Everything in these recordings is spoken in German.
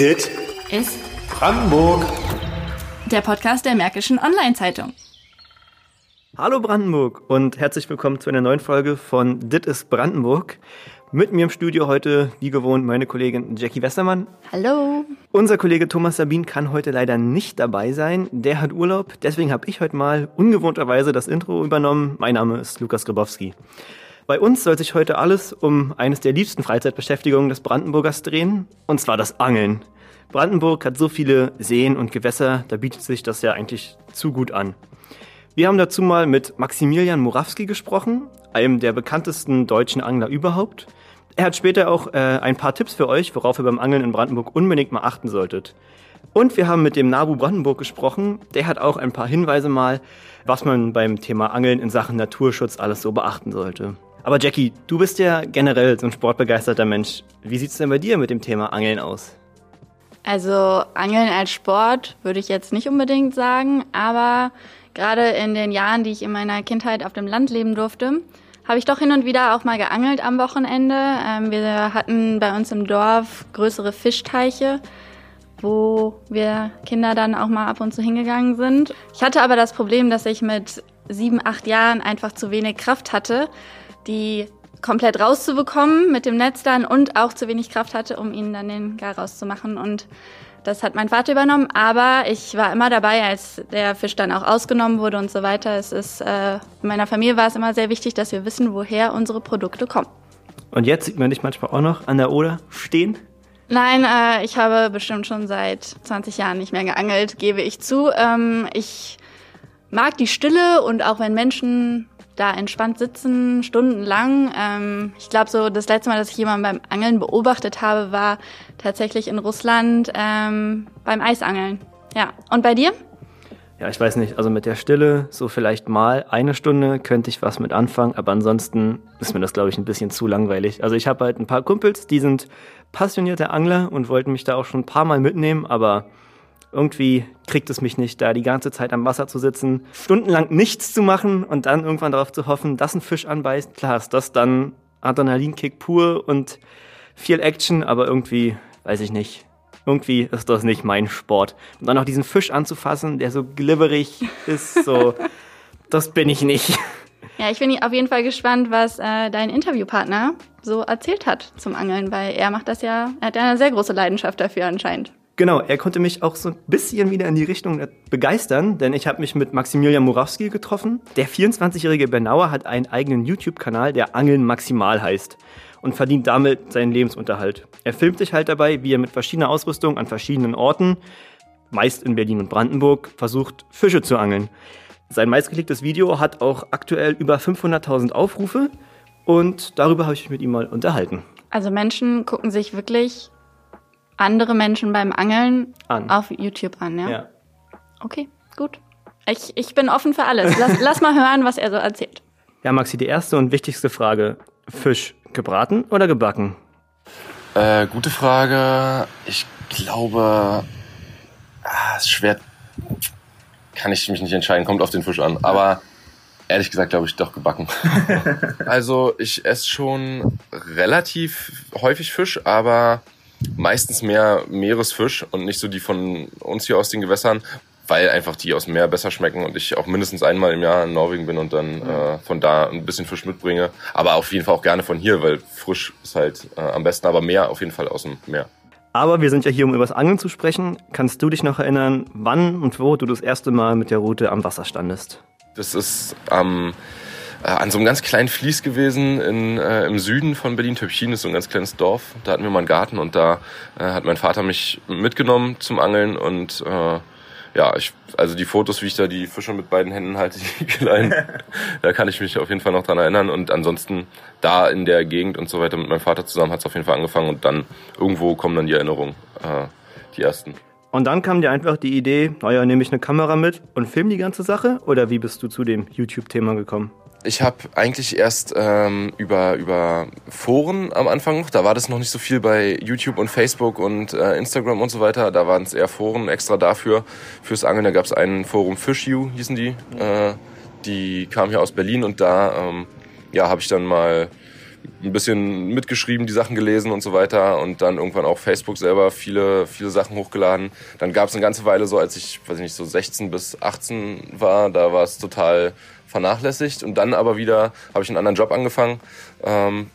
Dit ist Brandenburg. der Podcast der Märkischen Online-Zeitung. Hallo Brandenburg und herzlich willkommen zu einer neuen Folge von Dit ist Brandenburg. Mit mir im Studio heute, wie gewohnt, meine Kollegin Jackie Westermann. Hallo. Unser Kollege Thomas Sabin kann heute leider nicht dabei sein. Der hat Urlaub. Deswegen habe ich heute mal ungewohnterweise das Intro übernommen. Mein Name ist Lukas Grabowski. Bei uns soll sich heute alles um eines der liebsten Freizeitbeschäftigungen des Brandenburgers drehen, und zwar das Angeln. Brandenburg hat so viele Seen und Gewässer, da bietet sich das ja eigentlich zu gut an. Wir haben dazu mal mit Maximilian Morawski gesprochen, einem der bekanntesten deutschen Angler überhaupt. Er hat später auch äh, ein paar Tipps für euch, worauf ihr beim Angeln in Brandenburg unbedingt mal achten solltet. Und wir haben mit dem NABU Brandenburg gesprochen. Der hat auch ein paar Hinweise mal, was man beim Thema Angeln in Sachen Naturschutz alles so beachten sollte. Aber Jackie, du bist ja generell so ein sportbegeisterter Mensch. Wie sieht's denn bei dir mit dem Thema Angeln aus? Also Angeln als Sport würde ich jetzt nicht unbedingt sagen, aber gerade in den Jahren, die ich in meiner Kindheit auf dem Land leben durfte, habe ich doch hin und wieder auch mal geangelt am Wochenende. Ähm, wir hatten bei uns im Dorf größere Fischteiche, wo wir Kinder dann auch mal ab und zu hingegangen sind. Ich hatte aber das Problem, dass ich mit sieben, acht Jahren einfach zu wenig Kraft hatte, die komplett rauszubekommen mit dem Netz dann und auch zu wenig Kraft hatte, um ihnen dann den Gar rauszumachen. Und das hat mein Vater übernommen, aber ich war immer dabei, als der Fisch dann auch ausgenommen wurde und so weiter. Es ist, äh, in meiner Familie war es immer sehr wichtig, dass wir wissen, woher unsere Produkte kommen. Und jetzt sieht man dich manchmal auch noch an der Oder stehen. Nein, äh, ich habe bestimmt schon seit 20 Jahren nicht mehr geangelt, gebe ich zu. Ähm, ich mag die Stille und auch wenn Menschen da entspannt sitzen, stundenlang. Ähm, ich glaube, so das letzte Mal, dass ich jemanden beim Angeln beobachtet habe, war tatsächlich in Russland ähm, beim Eisangeln. Ja, und bei dir? Ja, ich weiß nicht, also mit der Stille, so vielleicht mal eine Stunde könnte ich was mit anfangen, aber ansonsten ist mir das, glaube ich, ein bisschen zu langweilig. Also ich habe halt ein paar Kumpels, die sind passionierte Angler und wollten mich da auch schon ein paar Mal mitnehmen, aber irgendwie kriegt es mich nicht, da die ganze Zeit am Wasser zu sitzen, stundenlang nichts zu machen und dann irgendwann darauf zu hoffen, dass ein Fisch anbeißt. Klar ist das dann Adrenalinkick pur und viel Action, aber irgendwie, weiß ich nicht, irgendwie ist das nicht mein Sport. Und dann noch diesen Fisch anzufassen, der so glibberig ist, so, das bin ich nicht. Ja, ich bin auf jeden Fall gespannt, was äh, dein Interviewpartner so erzählt hat zum Angeln, weil er macht das ja, er hat ja eine sehr große Leidenschaft dafür anscheinend. Genau, er konnte mich auch so ein bisschen wieder in die Richtung begeistern, denn ich habe mich mit Maximilian Morawski getroffen. Der 24-jährige Bernauer hat einen eigenen YouTube-Kanal, der Angeln Maximal heißt und verdient damit seinen Lebensunterhalt. Er filmt sich halt dabei, wie er mit verschiedener Ausrüstung an verschiedenen Orten, meist in Berlin und Brandenburg, versucht, Fische zu angeln. Sein meistgeklicktes Video hat auch aktuell über 500.000 Aufrufe und darüber habe ich mich mit ihm mal unterhalten. Also Menschen gucken sich wirklich andere Menschen beim Angeln An. auf YouTube an, ja? Ja. Okay, gut. Ich, ich bin offen für alles. Lass, lass mal hören, was er so erzählt. Ja, Maxi, die erste und wichtigste Frage. Fisch gebraten oder gebacken? Äh, gute Frage. Ich glaube, ah, ist schwer. Kann ich mich nicht entscheiden, kommt auf den Fisch an. Aber ehrlich gesagt glaube ich doch gebacken. also ich esse schon relativ häufig Fisch, aber meistens mehr Meeresfisch und nicht so die von uns hier aus den Gewässern, weil einfach die aus dem Meer besser schmecken und ich auch mindestens einmal im Jahr in Norwegen bin und dann äh, von da ein bisschen Fisch mitbringe. Aber auf jeden Fall auch gerne von hier, weil frisch ist halt äh, am besten, aber mehr auf jeden Fall aus dem Meer. Aber wir sind ja hier, um über das Angeln zu sprechen. Kannst du dich noch erinnern, wann und wo du das erste Mal mit der Route am Wasser standest? Das ist am äh, an so einem ganz kleinen Fließ gewesen in, äh, im Süden von Berlin-Töpfchen, ist so ein ganz kleines Dorf. Da hatten wir mal einen Garten und da äh, hat mein Vater mich mitgenommen zum Angeln und äh, ja, ich, also die Fotos, wie ich da die Fische mit beiden Händen halte, die kleinen, da kann ich mich auf jeden Fall noch dran erinnern. Und ansonsten da in der Gegend und so weiter mit meinem Vater zusammen hat es auf jeden Fall angefangen und dann irgendwo kommen dann die Erinnerungen, äh, die ersten. Und dann kam dir einfach die Idee, naja, nehme ich eine Kamera mit und film die ganze Sache? Oder wie bist du zu dem YouTube-Thema gekommen? Ich habe eigentlich erst ähm, über, über Foren am Anfang noch, da war das noch nicht so viel bei YouTube und Facebook und äh, Instagram und so weiter, da waren es eher Foren extra dafür, fürs Angeln. Da gab es ein Forum FishU, hießen die, äh, die kam hier aus Berlin und da ähm, ja, habe ich dann mal ein bisschen mitgeschrieben, die Sachen gelesen und so weiter und dann irgendwann auch Facebook selber viele, viele Sachen hochgeladen. Dann gab es eine ganze Weile so, als ich, weiß ich nicht, so 16 bis 18 war, da war es total vernachlässigt und dann aber wieder habe ich einen anderen Job angefangen ähm,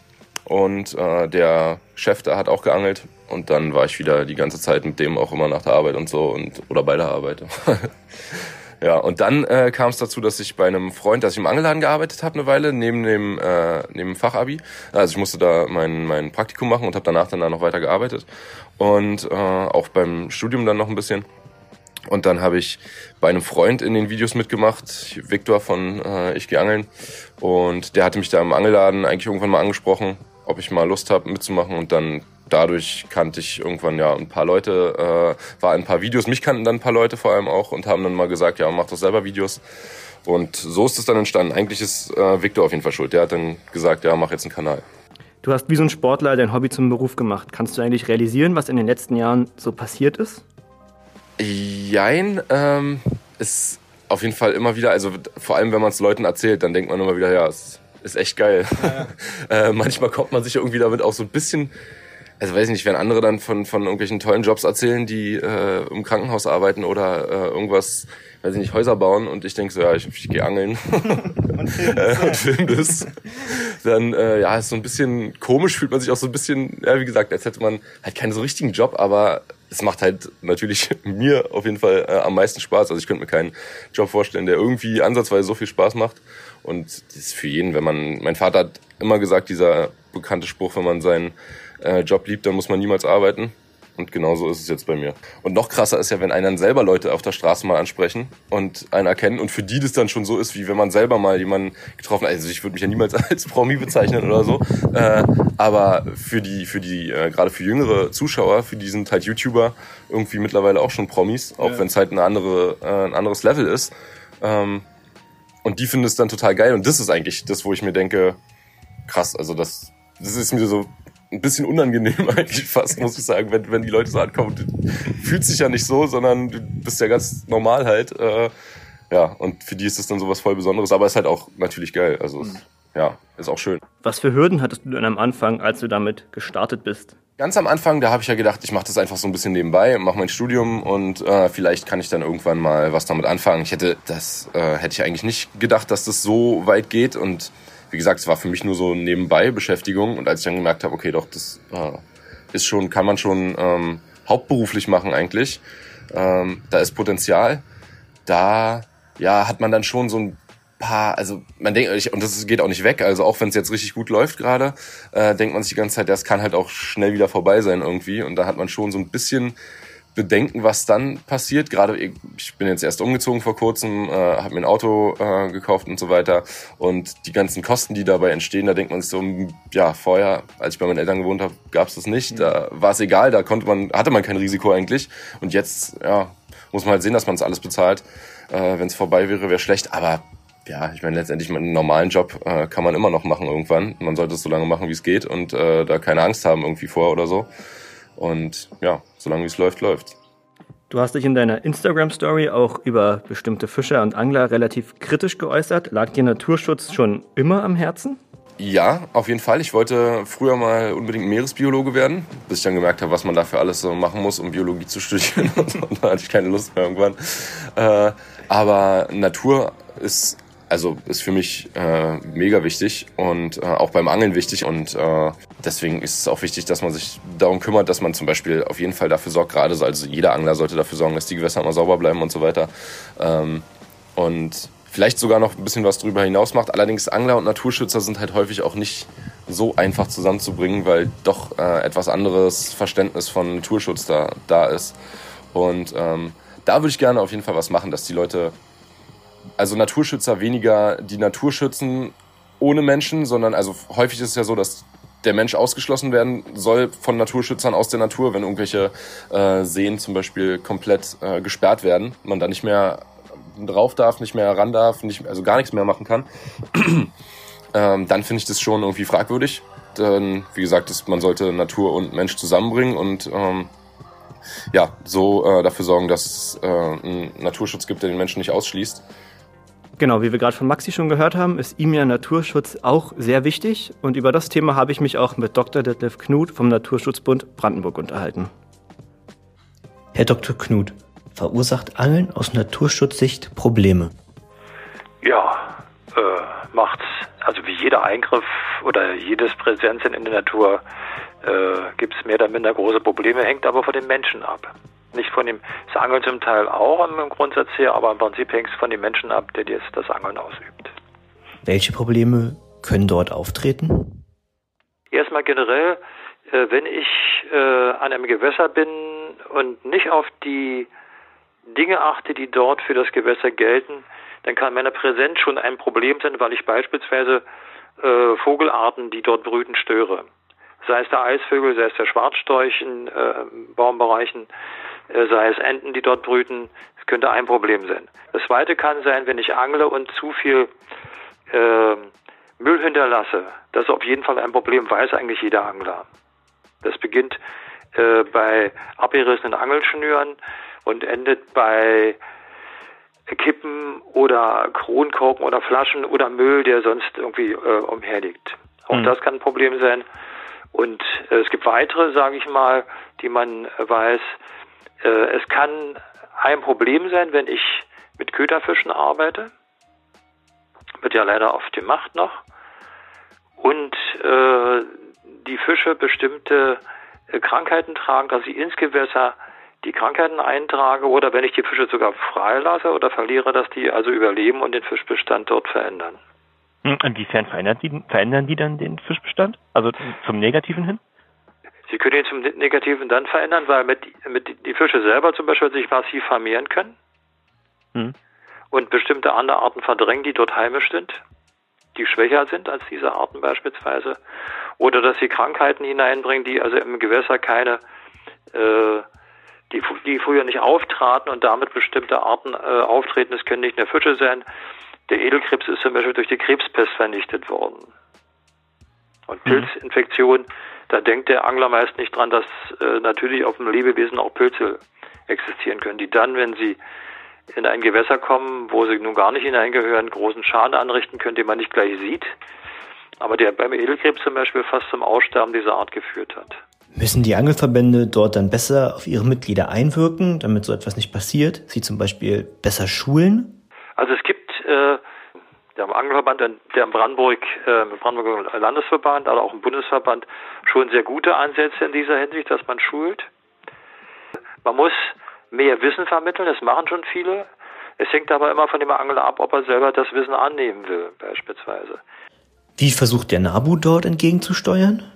und äh, der Chef da hat auch geangelt und dann war ich wieder die ganze Zeit mit dem auch immer nach der Arbeit und so und oder bei der Arbeit. ja, und dann äh, kam es dazu, dass ich bei einem Freund, dass ich im Angelladen gearbeitet habe eine Weile neben dem äh, neben dem Fachabi. Also ich musste da mein mein Praktikum machen und habe danach dann da noch weiter gearbeitet und äh, auch beim Studium dann noch ein bisschen. Und dann habe ich bei einem Freund in den Videos mitgemacht, Viktor von äh, Ich gehe angeln. Und der hatte mich da im Angelladen eigentlich irgendwann mal angesprochen, ob ich mal Lust habe mitzumachen. Und dann dadurch kannte ich irgendwann ja ein paar Leute, äh, war ein paar Videos. Mich kannten dann ein paar Leute vor allem auch und haben dann mal gesagt, ja, mach doch selber Videos. Und so ist es dann entstanden. Eigentlich ist äh, Viktor auf jeden Fall schuld. Der hat dann gesagt, ja, mach jetzt einen Kanal. Du hast wie so ein Sportler dein Hobby zum Beruf gemacht. Kannst du eigentlich realisieren, was in den letzten Jahren so passiert ist? Jein, ähm, ist auf jeden Fall immer wieder, also vor allem wenn man es Leuten erzählt, dann denkt man immer wieder, ja, es ist echt geil. Ja. äh, manchmal kommt man sich irgendwie damit auch so ein bisschen, also weiß ich nicht, wenn andere dann von, von irgendwelchen tollen Jobs erzählen, die äh, im Krankenhaus arbeiten oder äh, irgendwas, weiß ich nicht, Häuser bauen und ich denke so, ja, ich, ich gehe angeln und film das, und film das. dann äh, ja, ist so ein bisschen komisch, fühlt man sich auch so ein bisschen, ja, wie gesagt, als hätte man halt keinen so richtigen Job, aber es macht halt natürlich mir auf jeden Fall äh, am meisten Spaß. Also ich könnte mir keinen Job vorstellen, der irgendwie ansatzweise so viel Spaß macht. Und das ist für jeden, wenn man, mein Vater hat immer gesagt, dieser bekannte Spruch, wenn man seinen äh, Job liebt, dann muss man niemals arbeiten. Und genauso ist es jetzt bei mir. Und noch krasser ist ja, wenn einen selber Leute auf der Straße mal ansprechen und einen erkennen und für die das dann schon so ist, wie wenn man selber mal jemanden getroffen hat. Also ich würde mich ja niemals als Promi bezeichnen oder so. Äh, aber für die, für die, äh, gerade für jüngere Zuschauer, für die sind halt YouTuber irgendwie mittlerweile auch schon Promis, auch ja. wenn es halt eine andere, äh, ein anderes Level ist. Ähm, und die finden es dann total geil. Und das ist eigentlich das, wo ich mir denke, krass, also das, das ist mir so ein bisschen unangenehm eigentlich fast, muss ich sagen, wenn, wenn die Leute so ankommen. Du fühlst dich ja nicht so, sondern du bist ja ganz normal halt. Äh, ja, und für die ist es dann sowas voll Besonderes, aber ist halt auch natürlich geil. Also mhm. ja, ist auch schön. Was für Hürden hattest du denn am Anfang, als du damit gestartet bist? Ganz am Anfang, da habe ich ja gedacht, ich mache das einfach so ein bisschen nebenbei, mache mein Studium und äh, vielleicht kann ich dann irgendwann mal was damit anfangen. Ich hätte das äh, hätte ich eigentlich nicht gedacht, dass das so weit geht und wie gesagt, es war für mich nur so nebenbei Beschäftigung und als ich dann gemerkt habe, okay, doch, das äh, ist schon, kann man schon ähm, hauptberuflich machen eigentlich. Ähm, da ist Potenzial. Da ja, hat man dann schon so ein paar, also man denkt, und das geht auch nicht weg, also auch wenn es jetzt richtig gut läuft gerade, äh, denkt man sich die ganze Zeit, das kann halt auch schnell wieder vorbei sein irgendwie. Und da hat man schon so ein bisschen bedenken, was dann passiert. Gerade ich bin jetzt erst umgezogen vor kurzem, äh, habe mir ein Auto äh, gekauft und so weiter. Und die ganzen Kosten, die dabei entstehen, da denkt man sich so, ja, vorher, als ich bei meinen Eltern gewohnt habe, gab es das nicht. Da war es egal, da konnte man, hatte man kein Risiko eigentlich. Und jetzt, ja, muss man halt sehen, dass man es alles bezahlt. Äh, Wenn es vorbei wäre, wäre schlecht. Aber ja, ich meine, letztendlich einen normalen Job äh, kann man immer noch machen irgendwann. Man sollte es so lange machen, wie es geht und äh, da keine Angst haben irgendwie vor oder so. Und ja, solange es läuft, läuft. Du hast dich in deiner Instagram-Story auch über bestimmte Fischer und Angler relativ kritisch geäußert. Lag dir Naturschutz schon immer am Herzen? Ja, auf jeden Fall. Ich wollte früher mal unbedingt Meeresbiologe werden, bis ich dann gemerkt habe, was man dafür alles so machen muss, um Biologie zu studieren. und da hatte ich keine Lust mehr irgendwann. Äh, aber Natur ist also ist für mich äh, mega wichtig und äh, auch beim Angeln wichtig und äh, deswegen ist es auch wichtig, dass man sich darum kümmert, dass man zum Beispiel auf jeden Fall dafür sorgt, gerade so, also jeder Angler sollte dafür sorgen, dass die Gewässer immer sauber bleiben und so weiter ähm, und vielleicht sogar noch ein bisschen was drüber hinaus macht. Allerdings Angler und Naturschützer sind halt häufig auch nicht so einfach zusammenzubringen, weil doch äh, etwas anderes Verständnis von Naturschutz da, da ist und ähm, da würde ich gerne auf jeden Fall was machen, dass die Leute also Naturschützer weniger die Natur schützen ohne Menschen, sondern also häufig ist es ja so, dass der Mensch ausgeschlossen werden soll von Naturschützern aus der Natur, wenn irgendwelche äh, Seen zum Beispiel komplett äh, gesperrt werden, man da nicht mehr drauf darf, nicht mehr ran darf, nicht, also gar nichts mehr machen kann, ähm, dann finde ich das schon irgendwie fragwürdig. Denn, wie gesagt, das, man sollte Natur und Mensch zusammenbringen und ähm, ja, so äh, dafür sorgen, dass es äh, einen Naturschutz gibt, der den Menschen nicht ausschließt. Genau, wie wir gerade von Maxi schon gehört haben, ist ihm ja Naturschutz auch sehr wichtig. Und über das Thema habe ich mich auch mit Dr. Detlef Knut vom Naturschutzbund Brandenburg unterhalten. Herr Dr. Knut, verursacht Angeln aus Naturschutzsicht Probleme? Ja, äh, macht, also wie jeder Eingriff oder jedes Präsenzen in der Natur äh, gibt es mehr oder minder große Probleme, hängt aber von den Menschen ab nicht von dem, das Angeln zum Teil auch im Grundsatz her, aber im Prinzip hängt es von dem Menschen ab, der jetzt das Angeln ausübt. Welche Probleme können dort auftreten? Erstmal generell, äh, wenn ich äh, an einem Gewässer bin und nicht auf die Dinge achte, die dort für das Gewässer gelten, dann kann meine Präsenz schon ein Problem sein, weil ich beispielsweise äh, Vogelarten, die dort brüten, störe. Sei es der Eisvögel, sei es der Schwarzstorch in äh, Baumbereichen, sei es Enten, die dort brüten. Das könnte ein Problem sein. Das zweite kann sein, wenn ich angle und zu viel äh, Müll hinterlasse. Das ist auf jeden Fall ein Problem, weiß eigentlich jeder Angler. Das beginnt äh, bei abgerissenen Angelschnüren und endet bei Kippen oder Kronkorken oder Flaschen oder Müll, der sonst irgendwie äh, umherliegt. Auch mhm. das kann ein Problem sein. Und äh, es gibt weitere, sage ich mal, die man weiß, äh, es kann ein Problem sein, wenn ich mit Köderfischen arbeite. Wird ja leider oft gemacht noch. Und äh, die Fische bestimmte äh, Krankheiten tragen, dass ich ins Gewässer die Krankheiten eintrage oder wenn ich die Fische sogar freilasse oder verliere, dass die also überleben und den Fischbestand dort verändern. Hm, inwiefern verändern die, verändern die dann den Fischbestand? Also zum Negativen hin? Sie können ihn zum Negativen dann verändern, weil mit, mit die Fische selber zum Beispiel sich massiv vermehren können hm. und bestimmte andere Arten verdrängen, die dort heimisch sind, die schwächer sind als diese Arten beispielsweise, oder dass sie Krankheiten hineinbringen, die also im Gewässer keine, äh, die, die früher nicht auftraten und damit bestimmte Arten äh, auftreten. Es können nicht nur Fische sein. Der Edelkrebs ist zum Beispiel durch die Krebspest vernichtet worden. Und hm. Da denkt der Angler meist nicht dran, dass äh, natürlich auf dem Lebewesen auch Pilze existieren können, die dann, wenn sie in ein Gewässer kommen, wo sie nun gar nicht hineingehören, großen Schaden anrichten können, den man nicht gleich sieht, aber der beim Edelkrebs zum Beispiel fast zum Aussterben dieser Art geführt hat. Müssen die Angelverbände dort dann besser auf ihre Mitglieder einwirken, damit so etwas nicht passiert? Sie zum Beispiel besser schulen? Also es gibt äh, der Angelverband, der im Brandenburg, äh, Brandenburger Landesverband, aber auch im Bundesverband schon sehr gute Ansätze in dieser Hinsicht, dass man schult. Man muss mehr Wissen vermitteln, das machen schon viele. Es hängt aber immer von dem Angler ab, ob er selber das Wissen annehmen will, beispielsweise. Wie versucht der NABU dort entgegenzusteuern?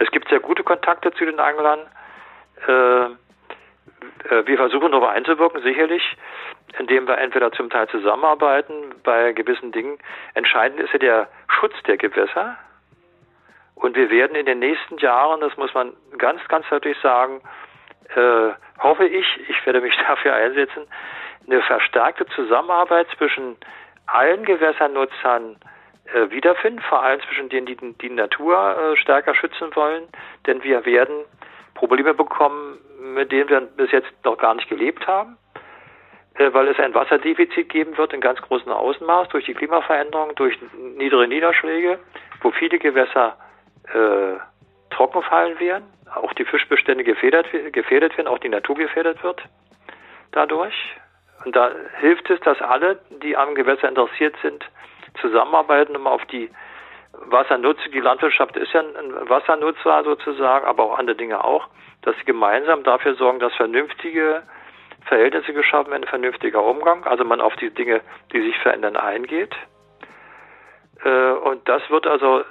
Es gibt sehr gute Kontakte zu den Anglern. Äh, äh wir versuchen darauf einzuwirken, sicherlich indem wir entweder zum Teil zusammenarbeiten bei gewissen Dingen. Entscheidend ist ja der Schutz der Gewässer. Und wir werden in den nächsten Jahren, das muss man ganz, ganz deutlich sagen, äh, hoffe ich, ich werde mich dafür einsetzen, eine verstärkte Zusammenarbeit zwischen allen Gewässernutzern äh, wiederfinden, vor allem zwischen denen, die die Natur äh, stärker schützen wollen. Denn wir werden Probleme bekommen, mit denen wir bis jetzt noch gar nicht gelebt haben. Äh, weil es ein Wasserdefizit geben wird in ganz großem Ausmaß durch die Klimaveränderung, durch niedere Niederschläge, wo viele Gewässer äh, trocken fallen werden, auch die Fischbestände gefährdet, gefährdet werden, auch die Natur gefährdet wird dadurch. Und da hilft es, dass alle, die am Gewässer interessiert sind, zusammenarbeiten, um auf die Wassernutzung, die Landwirtschaft ist ja ein Wassernutzer sozusagen, aber auch andere Dinge auch, dass sie gemeinsam dafür sorgen, dass vernünftige Verhältnisse geschaffen werden, vernünftiger Umgang, also man auf die Dinge, die sich verändern, eingeht. Äh, und das wird also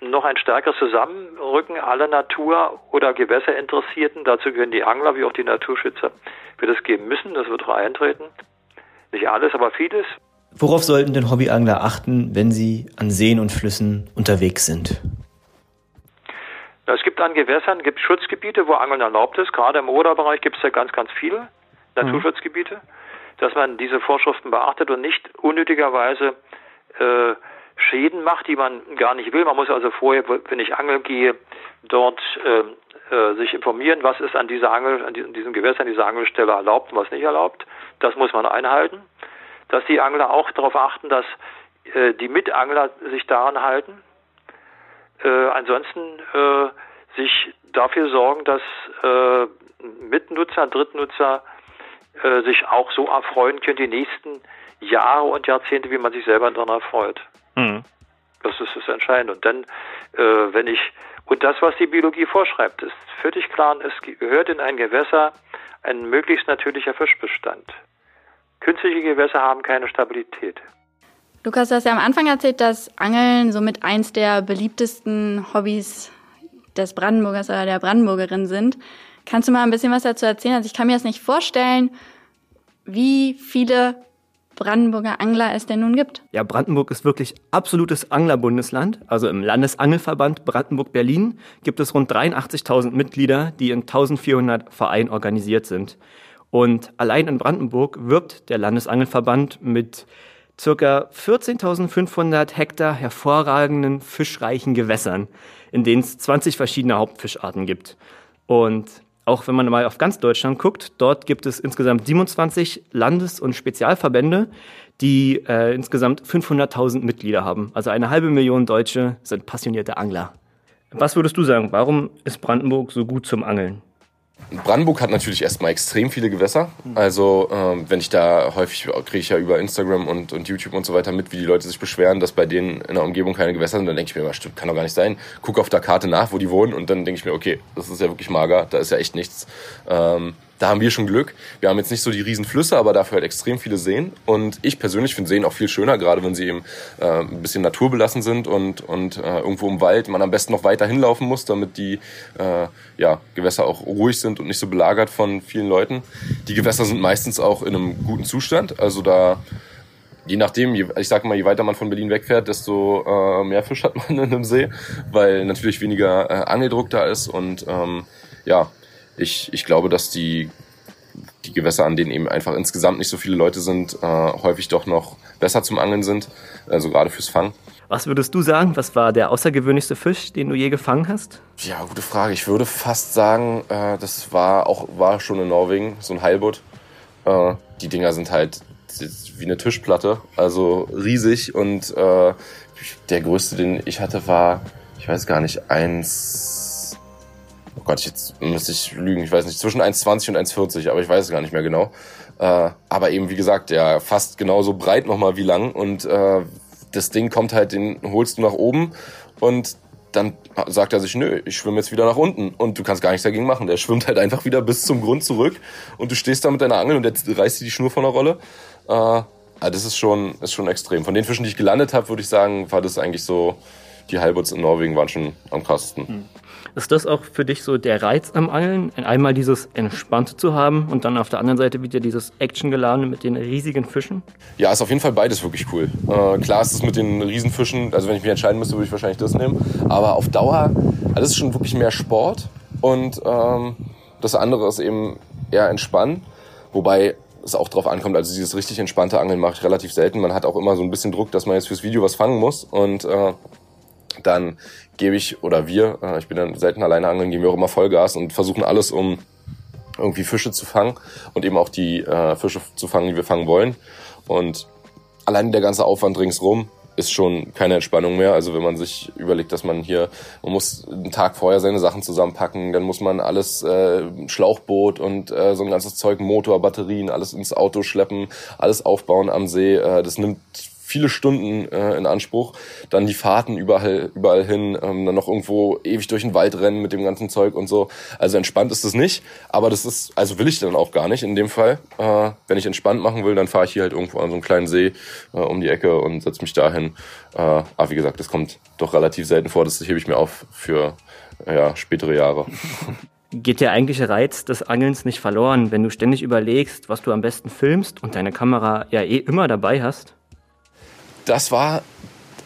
noch ein stärkeres Zusammenrücken aller Natur- oder Gewässerinteressierten, dazu gehören die Angler wie auch die Naturschützer, wird es geben müssen, das wird auch eintreten. Nicht alles, aber vieles. Worauf sollten denn Hobbyangler achten, wenn sie an Seen und Flüssen unterwegs sind? Es gibt an Gewässern gibt Schutzgebiete, wo Angeln erlaubt ist. Gerade im Oderbereich gibt es ja ganz, ganz viele. Naturschutzgebiete, dass man diese Vorschriften beachtet und nicht unnötigerweise äh, Schäden macht, die man gar nicht will. Man muss also vorher, wenn ich angeln gehe, dort äh, äh, sich informieren, was ist an dieser Angel, an diesem Gewässer, an dieser Angelstelle erlaubt und was nicht erlaubt. Das muss man einhalten. dass die Angler auch darauf achten, dass äh, die Mitangler sich daran halten. Äh, ansonsten äh, sich dafür sorgen, dass äh, Mitnutzer, Drittnutzer äh, sich auch so erfreuen können, die nächsten Jahre und Jahrzehnte, wie man sich selber daran erfreut. Mhm. Das ist das Entscheidende. Und dann, äh, wenn ich, und das, was die Biologie vorschreibt, ist völlig klar, es gehört in ein Gewässer ein möglichst natürlicher Fischbestand. Künstliche Gewässer haben keine Stabilität. Lukas, du hast ja am Anfang erzählt, dass Angeln somit eins der beliebtesten Hobbys des Brandenburgers oder der Brandenburgerin sind. Kannst du mal ein bisschen was dazu erzählen? Also ich kann mir das nicht vorstellen, wie viele Brandenburger Angler es denn nun gibt. Ja, Brandenburg ist wirklich absolutes Anglerbundesland. Also im Landesangelverband Brandenburg-Berlin gibt es rund 83.000 Mitglieder, die in 1400 Vereinen organisiert sind. Und allein in Brandenburg wirbt der Landesangelverband mit circa 14.500 Hektar hervorragenden fischreichen Gewässern, in denen es 20 verschiedene Hauptfischarten gibt. Und auch wenn man mal auf ganz Deutschland guckt, dort gibt es insgesamt 27 Landes- und Spezialverbände, die äh, insgesamt 500.000 Mitglieder haben. Also eine halbe Million Deutsche sind passionierte Angler. Was würdest du sagen, warum ist Brandenburg so gut zum Angeln? Brandenburg hat natürlich erstmal extrem viele Gewässer. Also ähm, wenn ich da häufig kriege ich ja über Instagram und, und YouTube und so weiter mit, wie die Leute sich beschweren, dass bei denen in der Umgebung keine Gewässer sind, dann denke ich mir immer, stimmt, kann doch gar nicht sein. Guck auf der Karte nach, wo die wohnen und dann denke ich mir, okay, das ist ja wirklich mager, da ist ja echt nichts. Ähm, da haben wir schon Glück. Wir haben jetzt nicht so die riesen Flüsse, aber dafür halt extrem viele Seen. Und ich persönlich finde Seen auch viel schöner, gerade wenn sie eben äh, ein bisschen naturbelassen sind und, und äh, irgendwo im Wald man am besten noch weiter hinlaufen muss, damit die äh, ja, Gewässer auch ruhig sind und nicht so belagert von vielen Leuten. Die Gewässer sind meistens auch in einem guten Zustand. Also da je nachdem, ich sage mal, je weiter man von Berlin wegfährt, desto äh, mehr Fisch hat man in einem See, weil natürlich weniger äh, Angeldruck da ist und ähm, ja, ich, ich glaube, dass die, die Gewässer, an denen eben einfach insgesamt nicht so viele Leute sind, äh, häufig doch noch besser zum Angeln sind, also gerade fürs Fangen. Was würdest du sagen? Was war der außergewöhnlichste Fisch, den du je gefangen hast? Ja, gute Frage. Ich würde fast sagen, äh, das war auch war schon in Norwegen so ein Heilbutt. Äh, die Dinger sind halt wie eine Tischplatte, also riesig und äh, der größte, den ich hatte, war, ich weiß gar nicht, eins Gott, jetzt müsste ich lügen, ich weiß nicht, zwischen 1,20 und 1,40, aber ich weiß es gar nicht mehr genau. Äh, aber eben, wie gesagt, ja, fast genauso breit nochmal wie lang und äh, das Ding kommt halt, den holst du nach oben und dann sagt er sich, nö, ich schwimme jetzt wieder nach unten und du kannst gar nichts dagegen machen. Der schwimmt halt einfach wieder bis zum Grund zurück und du stehst da mit deiner Angel und der reißt dir die Schnur von der Rolle. Äh, das ist schon, ist schon extrem. Von den Fischen, die ich gelandet habe, würde ich sagen, war das eigentlich so, die Halbots in Norwegen waren schon am krassesten. Ist das auch für dich so der Reiz am Angeln? Einmal dieses Entspannte zu haben und dann auf der anderen Seite wieder dieses Actiongeladene mit den riesigen Fischen? Ja, ist auf jeden Fall beides wirklich cool. Äh, klar ist es mit den Riesenfischen, also wenn ich mich entscheiden müsste, würde ich wahrscheinlich das nehmen. Aber auf Dauer, also ist schon wirklich mehr Sport und ähm, das andere ist eben eher entspannen. Wobei es auch drauf ankommt, also dieses richtig entspannte Angeln mache ich relativ selten. Man hat auch immer so ein bisschen Druck, dass man jetzt fürs Video was fangen muss und äh, dann gebe ich, oder wir, äh, ich bin dann selten alleine angeln, geben wir auch immer Vollgas und versuchen alles, um irgendwie Fische zu fangen und eben auch die äh, Fische zu fangen, die wir fangen wollen. Und allein der ganze Aufwand ringsrum ist schon keine Entspannung mehr. Also wenn man sich überlegt, dass man hier, man muss einen Tag vorher seine Sachen zusammenpacken, dann muss man alles, äh, Schlauchboot und äh, so ein ganzes Zeug, Motor, Batterien, alles ins Auto schleppen, alles aufbauen am See. Äh, das nimmt viele Stunden äh, in Anspruch. Dann die Fahrten überall, überall hin, ähm, dann noch irgendwo ewig durch den Wald rennen mit dem ganzen Zeug und so. Also entspannt ist es nicht, aber das ist, also will ich dann auch gar nicht in dem Fall. Äh, wenn ich entspannt machen will, dann fahre ich hier halt irgendwo an so einen kleinen See äh, um die Ecke und setze mich dahin. Äh, aber wie gesagt, das kommt doch relativ selten vor, das hebe ich mir auf für ja, spätere Jahre. Geht der eigentliche Reiz des Angelns nicht verloren, wenn du ständig überlegst, was du am besten filmst und deine Kamera ja eh immer dabei hast? Das war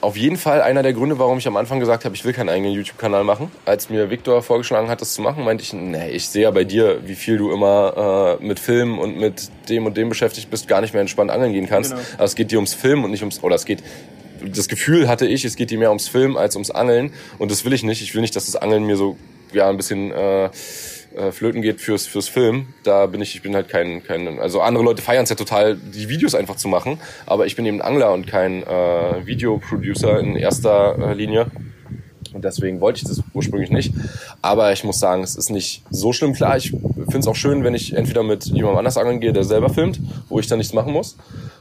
auf jeden Fall einer der Gründe, warum ich am Anfang gesagt habe, ich will keinen eigenen YouTube-Kanal machen. Als mir Viktor vorgeschlagen hat, das zu machen, meinte ich, nee, ich sehe ja bei dir, wie viel du immer äh, mit Filmen und mit dem und dem beschäftigt bist, gar nicht mehr entspannt angeln gehen kannst. Genau. Aber es geht dir ums Film und nicht ums, oder es geht, das Gefühl hatte ich, es geht dir mehr ums Film als ums Angeln. Und das will ich nicht. Ich will nicht, dass das Angeln mir so, ja, ein bisschen, äh, äh, flöten geht fürs fürs Film. Da bin ich, ich bin halt kein kein, also andere Leute feiern es ja total, die Videos einfach zu machen, aber ich bin eben Angler und kein äh, Videoproducer in erster äh, Linie. Und deswegen wollte ich das ursprünglich nicht. Aber ich muss sagen, es ist nicht so schlimm. Klar, ich finde es auch schön, wenn ich entweder mit jemandem anders angeln gehe, der selber filmt, wo ich dann nichts machen muss.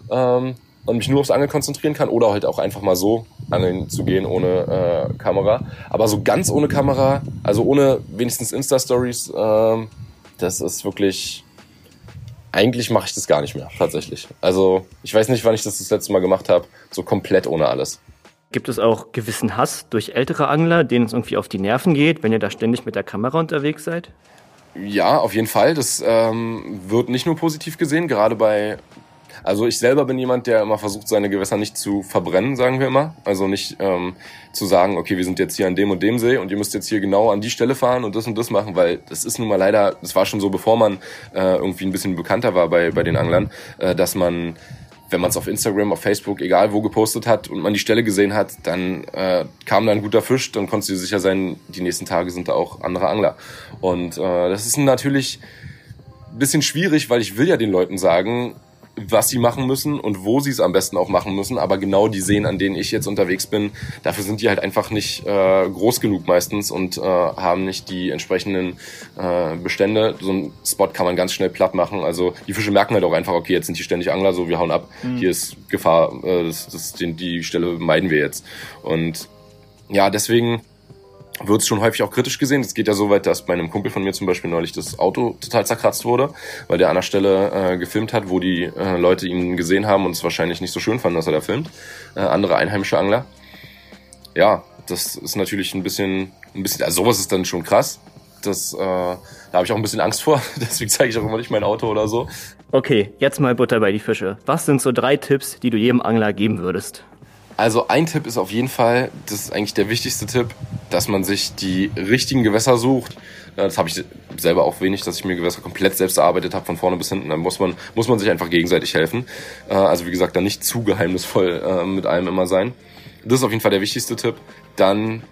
Ähm, und mich nur aufs Angeln konzentrieren kann oder halt auch einfach mal so angeln zu gehen ohne äh, Kamera. Aber so ganz ohne Kamera, also ohne wenigstens Insta-Stories, ähm, das ist wirklich. Eigentlich mache ich das gar nicht mehr, tatsächlich. Also ich weiß nicht, wann ich das das letzte Mal gemacht habe, so komplett ohne alles. Gibt es auch gewissen Hass durch ältere Angler, denen es irgendwie auf die Nerven geht, wenn ihr da ständig mit der Kamera unterwegs seid? Ja, auf jeden Fall. Das ähm, wird nicht nur positiv gesehen, gerade bei also ich selber bin jemand, der immer versucht, seine Gewässer nicht zu verbrennen, sagen wir immer. Also nicht ähm, zu sagen, okay, wir sind jetzt hier an dem und dem See und ihr müsst jetzt hier genau an die Stelle fahren und das und das machen, weil das ist nun mal leider, das war schon so, bevor man äh, irgendwie ein bisschen bekannter war bei, bei den Anglern, äh, dass man wenn man es auf Instagram, auf Facebook, egal wo gepostet hat und man die Stelle gesehen hat, dann äh, kam da ein guter Fisch, dann konntest du dir sicher sein, die nächsten Tage sind da auch andere Angler. Und äh, das ist natürlich ein bisschen schwierig, weil ich will ja den Leuten sagen, was sie machen müssen und wo sie es am besten auch machen müssen. Aber genau die Seen, an denen ich jetzt unterwegs bin, dafür sind die halt einfach nicht äh, groß genug meistens und äh, haben nicht die entsprechenden äh, Bestände. So ein Spot kann man ganz schnell platt machen. Also die Fische merken halt auch einfach, okay, jetzt sind die ständig Angler, so wir hauen ab. Mhm. Hier ist Gefahr, äh, das, das, die, die Stelle meiden wir jetzt. Und ja, deswegen wird es schon häufig auch kritisch gesehen. Es geht ja so weit, dass bei einem Kumpel von mir zum Beispiel neulich das Auto total zerkratzt wurde, weil der an der Stelle äh, gefilmt hat, wo die äh, Leute ihn gesehen haben und es wahrscheinlich nicht so schön fanden, dass er da filmt. Äh, andere einheimische Angler. Ja, das ist natürlich ein bisschen, ein bisschen, also sowas ist dann schon krass. Das, äh, da habe ich auch ein bisschen Angst vor. Deswegen zeige ich auch immer nicht mein Auto oder so. Okay, jetzt mal Butter bei die Fische. Was sind so drei Tipps, die du jedem Angler geben würdest? Also ein Tipp ist auf jeden Fall, das ist eigentlich der wichtigste Tipp, dass man sich die richtigen Gewässer sucht. Das habe ich selber auch wenig, dass ich mir Gewässer komplett selbst erarbeitet habe, von vorne bis hinten. Da muss man, muss man sich einfach gegenseitig helfen. Äh, also wie gesagt, da nicht zu geheimnisvoll äh, mit allem immer sein. Das ist auf jeden Fall der wichtigste Tipp. Dann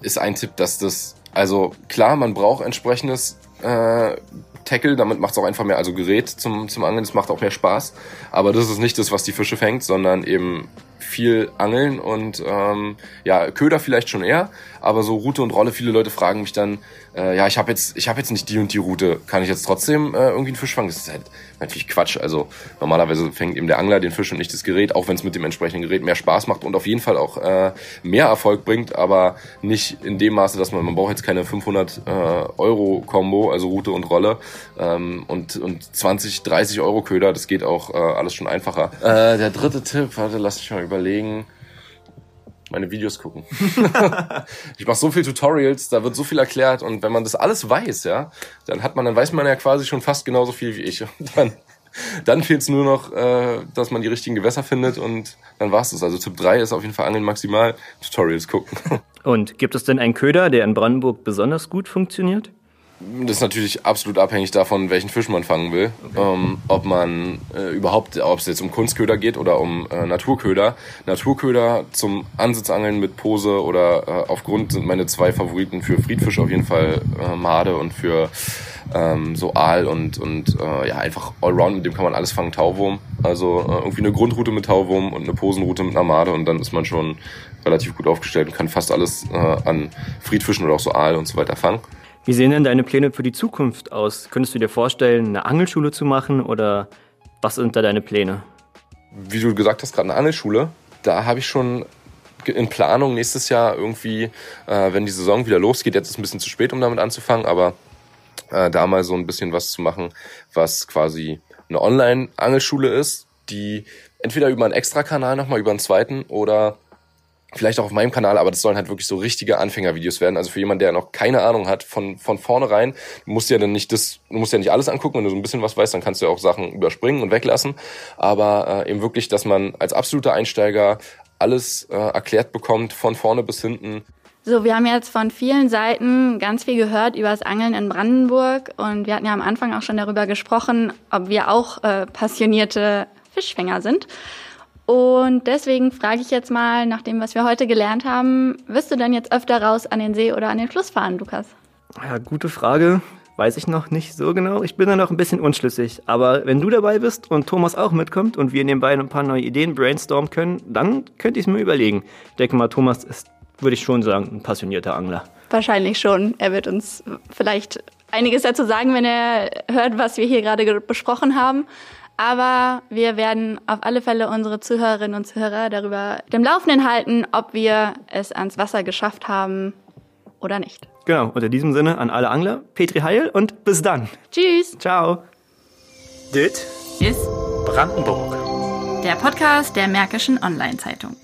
ist ein Tipp, dass das, also klar, man braucht entsprechendes äh, Tackle, damit macht es auch einfach mehr, also Gerät zum, zum Angeln, das macht auch mehr Spaß. Aber das ist nicht das, was die Fische fängt, sondern eben viel angeln und ähm, ja, Köder vielleicht schon eher, aber so Route und Rolle, viele Leute fragen mich dann, äh, ja, ich habe jetzt, habe jetzt nicht die und die Route, kann ich jetzt trotzdem äh, irgendwie einen Fisch fangen? Das ist halt natürlich Quatsch. Also normalerweise fängt eben der Angler den Fisch und nicht das Gerät, auch wenn es mit dem entsprechenden Gerät mehr Spaß macht und auf jeden Fall auch äh, mehr Erfolg bringt, aber nicht in dem Maße, dass man, man braucht jetzt keine 500 äh, Euro Combo, also Route und Rolle ähm, und, und 20, 30 Euro Köder, das geht auch äh, alles schon einfacher. Äh, der dritte Tipp, warte, lass mich mal überlegen meine Videos gucken. ich mache so viel Tutorials, da wird so viel erklärt und wenn man das alles weiß, ja, dann hat man, dann weiß man ja quasi schon fast genauso viel wie ich. Und dann, dann fehlt es nur noch, äh, dass man die richtigen Gewässer findet und dann war's das. Also Tipp 3 ist auf jeden Fall Angeln maximal, Tutorials gucken. Und gibt es denn einen Köder, der in Brandenburg besonders gut funktioniert? Das ist natürlich absolut abhängig davon, welchen Fisch man fangen will. Okay. Ähm, ob man äh, überhaupt, ob es jetzt um Kunstköder geht oder um äh, Naturköder. Naturköder zum Ansitzangeln mit Pose oder äh, aufgrund sind meine zwei Favoriten für Friedfisch auf jeden Fall äh, Made und für ähm, so Aal und, und äh, ja, einfach Allround, mit dem kann man alles fangen, Tauwurm. Also äh, irgendwie eine Grundroute mit Tauwurm und eine Posenroute mit einer Made und dann ist man schon relativ gut aufgestellt und kann fast alles äh, an Friedfischen oder auch so Aal und so weiter fangen. Wie sehen denn deine Pläne für die Zukunft aus? Könntest du dir vorstellen, eine Angelschule zu machen oder was sind da deine Pläne? Wie du gesagt hast, gerade eine Angelschule. Da habe ich schon in Planung nächstes Jahr irgendwie, äh, wenn die Saison wieder losgeht. Jetzt ist es ein bisschen zu spät, um damit anzufangen, aber äh, da mal so ein bisschen was zu machen, was quasi eine Online-Angelschule ist, die entweder über einen Extra-Kanal nochmal, über einen zweiten oder vielleicht auch auf meinem Kanal, aber das sollen halt wirklich so richtige Anfängervideos werden. Also für jemanden, der noch keine Ahnung hat, von, von vornherein, du ja dann nicht das, du ja nicht alles angucken, wenn du so ein bisschen was weißt, dann kannst du ja auch Sachen überspringen und weglassen. Aber äh, eben wirklich, dass man als absoluter Einsteiger alles äh, erklärt bekommt, von vorne bis hinten. So, wir haben jetzt von vielen Seiten ganz viel gehört über das Angeln in Brandenburg und wir hatten ja am Anfang auch schon darüber gesprochen, ob wir auch äh, passionierte Fischfänger sind. Und deswegen frage ich jetzt mal, nach dem, was wir heute gelernt haben, wirst du denn jetzt öfter raus an den See oder an den Fluss fahren, Lukas? Ja, gute Frage. weiß ich noch nicht so genau. Ich bin da noch ein bisschen unschlüssig. Aber wenn du dabei bist und Thomas auch mitkommt und wir nebenbei ein paar neue Ideen brainstormen können, dann könnte ich es mir überlegen. Ich denke mal, Thomas ist, würde ich schon sagen, ein passionierter Angler. Wahrscheinlich schon. Er wird uns vielleicht einiges dazu sagen, wenn er hört, was wir hier gerade besprochen haben. Aber wir werden auf alle Fälle unsere Zuhörerinnen und Zuhörer darüber dem Laufenden halten, ob wir es ans Wasser geschafft haben oder nicht. Genau, und in diesem Sinne an alle Angler, Petri Heil und bis dann. Tschüss. Ciao. Dit ist Brandenburg. Der Podcast der Märkischen Online-Zeitung.